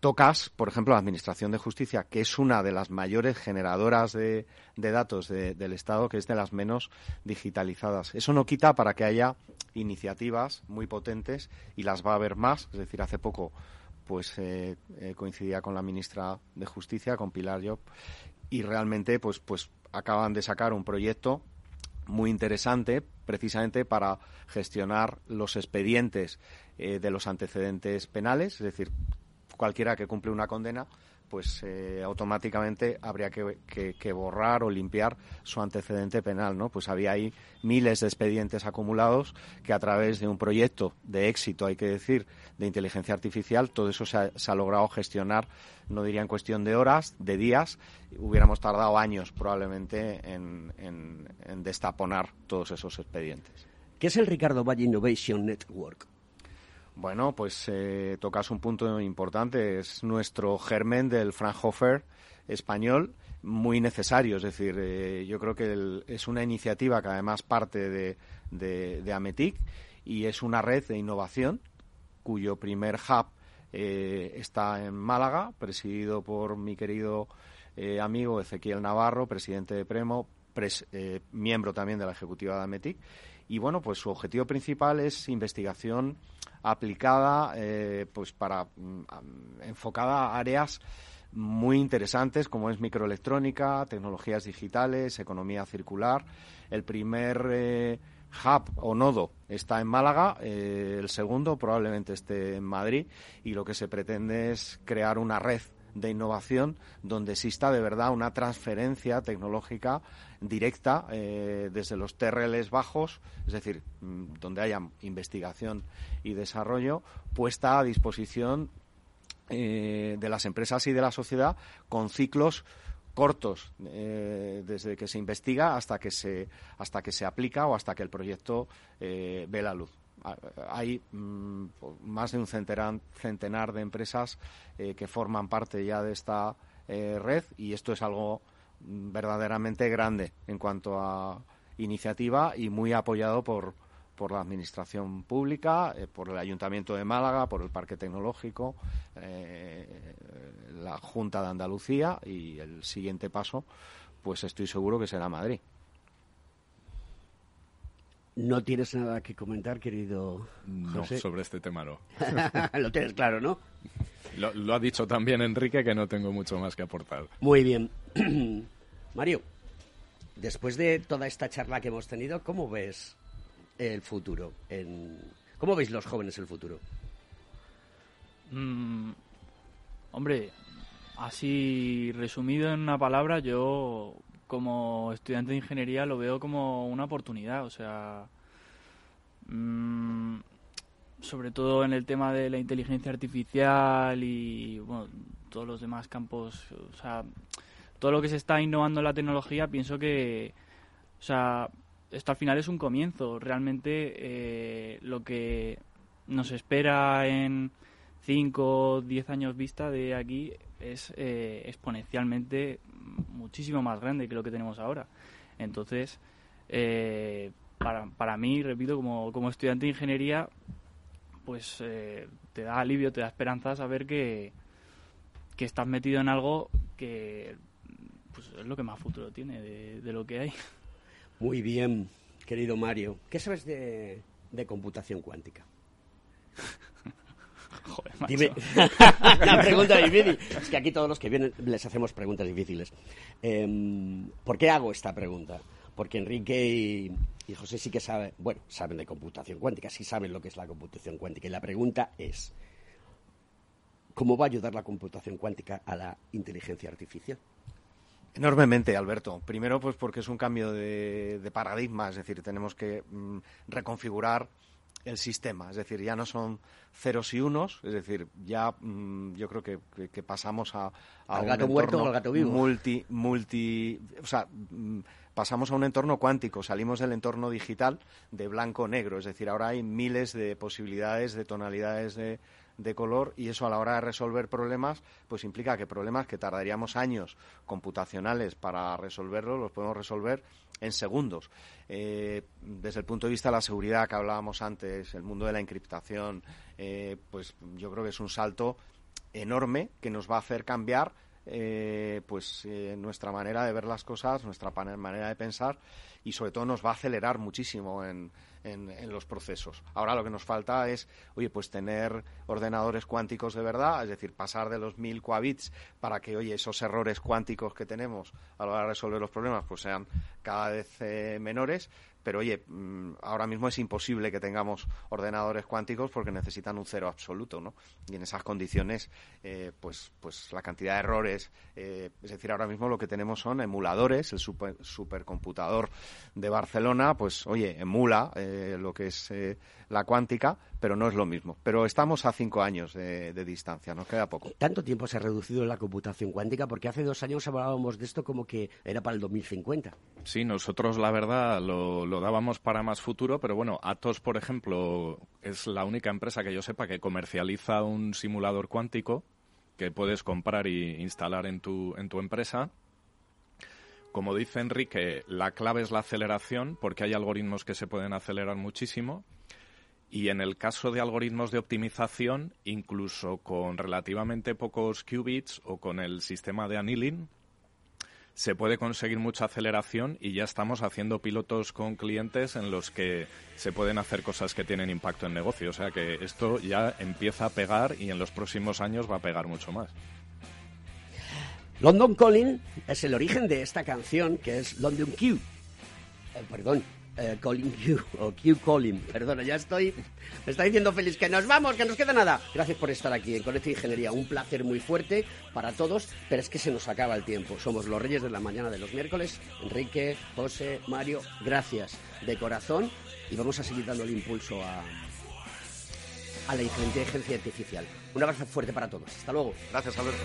tocas, por ejemplo, la Administración de Justicia, que es una de las mayores generadoras de, datos de- del Estado, que es de las menos digitalizadas. Eso no quita para que haya iniciativas muy potentes y las va a haber más. Es decir, hace poco pues coincidía con la ministra de Justicia, con Pilar Job, y realmente pues, pues acaban de sacar un proyecto muy interesante precisamente para gestionar los expedientes eh, de los antecedentes penales, es decir, cualquiera que cumple una condena, pues eh, automáticamente habría que, que- borrar o limpiar su antecedente penal, ¿no? Pues había ahí miles de expedientes acumulados que a través de un proyecto de éxito, hay que decir, de inteligencia artificial, todo eso se ha, logrado gestionar, no diría en cuestión de horas, de días, hubiéramos tardado años probablemente en, en- en destaponar todos esos expedientes. ¿Qué es el Ricardo Valle Innovation Network? Bueno, pues eh, tocas un punto importante. Es nuestro germen del Fraunhofer español muy necesario. Es decir, eh, yo creo que el- es una iniciativa que además parte de, de, Ametic y es una red de innovación cuyo primer hub eh, está en Málaga, presidido por mi querido eh, amigo Ezequiel Navarro, presidente de Premo, eh, miembro también de la ejecutiva de Ametic. Y bueno, pues su objetivo principal es investigación aplicada, eh, pues para mm, enfocada a áreas muy interesantes como es microelectrónica, tecnologías digitales, economía circular. El primer eh, hub o nodo está en Málaga, eh, el segundo probablemente esté en Madrid y lo que se pretende es crear una red de innovación donde exista de verdad una transferencia tecnológica directa eh, desde los TRLs bajos, es decir, mm, donde haya investigación y desarrollo, puesta a disposición eh, de las empresas y de la sociedad con ciclos cortos eh, desde que se investiga hasta que se hasta que se aplica o hasta que el proyecto eh, ve la luz hay mm, más de un centenar, de empresas eh, que forman parte ya de esta eh, red y esto es algo mm, verdaderamente grande en cuanto a iniciativa y muy apoyado por por la administración pública, eh, por el Ayuntamiento de Málaga, por el Parque Tecnológico, la Junta de Andalucía y el siguiente paso, pues estoy seguro que será Madrid. No tienes nada que comentar, querido No, José. sobre este tema no. Lo tienes claro, ¿no? Lo, lo ha dicho también Enrique que no tengo mucho más que aportar. Muy bien. Mario, después de toda esta charla que hemos tenido, ¿cómo ves el futuro? En... ¿Cómo veis los jóvenes el futuro? Mm, hombre, así resumido en una palabra, yo como estudiante de ingeniería lo veo como una oportunidad, o sea, mm, sobre todo en el tema de la inteligencia artificial y bueno, todos los demás campos, o sea, todo lo que se está innovando en la tecnología, pienso que O sea, esto al final es un comienzo. Realmente eh, lo que nos espera en 5 o 10 años vista de aquí es eh, exponencialmente muchísimo más grande que lo que tenemos ahora. Entonces, eh, para, para mí, repito, como, como estudiante de ingeniería, pues eh, te da alivio, te da esperanza saber que, que estás metido en algo que pues, es lo que más futuro tiene de, de lo que hay. Muy bien, querido Mario. ¿Qué sabes de, de computación cuántica? Joder, macho. Dime. Una pregunta difícil. Es que aquí todos los que vienen les hacemos preguntas difíciles. Em, ¿Por qué hago esta pregunta? Porque Enrique y, y José sí que saben, bueno, saben de computación cuántica, sí saben lo que es la computación cuántica. Y la pregunta es, ¿cómo va a ayudar la computación cuántica a la inteligencia artificial? Enormemente, Alberto. Primero, pues porque es un cambio de, de paradigma, es decir, tenemos que mm, reconfigurar el sistema, es decir, ya no son ceros y unos, es decir, ya mm, yo creo que, que- que pasamos a, a ¿Al un gato muerto entorno o al gato vivo? multi, multi, o sea, mm, pasamos a un entorno cuántico, salimos del entorno digital de blanco-negro, es decir, ahora hay miles de posibilidades de tonalidades de, de color y eso a la hora de resolver problemas pues implica que problemas que tardaríamos años computacionales para resolverlos los podemos resolver en segundos. Eh, desde el punto de vista de la seguridad que hablábamos antes, el mundo de la encriptación, eh, pues yo creo que es un salto enorme que nos va a hacer cambiar eh, pues eh, nuestra manera de ver las cosas, nuestra manera de pensar y sobre todo nos va a acelerar muchísimo en, en- los procesos. Ahora lo que nos falta es, oye, pues tener ordenadores cuánticos de verdad, es decir, pasar de los mil qubits para que, oye, esos errores cuánticos que tenemos a la hora de resolver los problemas pues sean cada vez eh, menores. Pero oye, mm, ahora mismo es imposible que tengamos ordenadores cuánticos porque necesitan un cero absoluto, ¿no? Y en esas condiciones, eh, pues, pues la cantidad de errores, eh, es decir, ahora mismo lo que tenemos son emuladores, el super, supercomputador de Barcelona, pues oye, emula eh, lo que es eh, la cuántica, pero no es lo mismo. Pero estamos a cinco años de, de distancia, nos queda poco. ¿Tanto tiempo se ha reducido la computación cuántica? Porque hace dos años hablábamos de esto como que era para el 2050. Sí, nosotros la verdad lo, lo dábamos para más futuro, pero bueno, Atos, por ejemplo, es la única empresa que yo sepa que comercializa un simulador cuántico que puedes comprar e instalar en tu, en tu empresa. Como dice Enrique, la clave es la aceleración, porque hay algoritmos que se pueden acelerar muchísimo. Y en el caso de algoritmos de optimización, incluso con relativamente pocos qubits o con el sistema de annealing, se puede conseguir mucha aceleración y ya estamos haciendo pilotos con clientes en los que se pueden hacer cosas que tienen impacto en negocio. O sea que esto ya empieza a pegar y en los próximos años va a pegar mucho más. London Calling es el origen de esta canción que es London Q. Eh, perdón, eh, Calling Q o Q Calling. Perdona, ya estoy. Me está diciendo Félix que nos vamos, que nos queda nada. Gracias por estar aquí en Conecta Ingeniería. Un placer muy fuerte para todos, pero es que se nos acaba el tiempo. Somos los reyes de la mañana de los miércoles. Enrique, José, Mario, gracias de corazón y vamos a seguir dando el impulso a, a la inteligencia artificial. Un abrazo fuerte para todos. Hasta luego. Gracias, Alberto.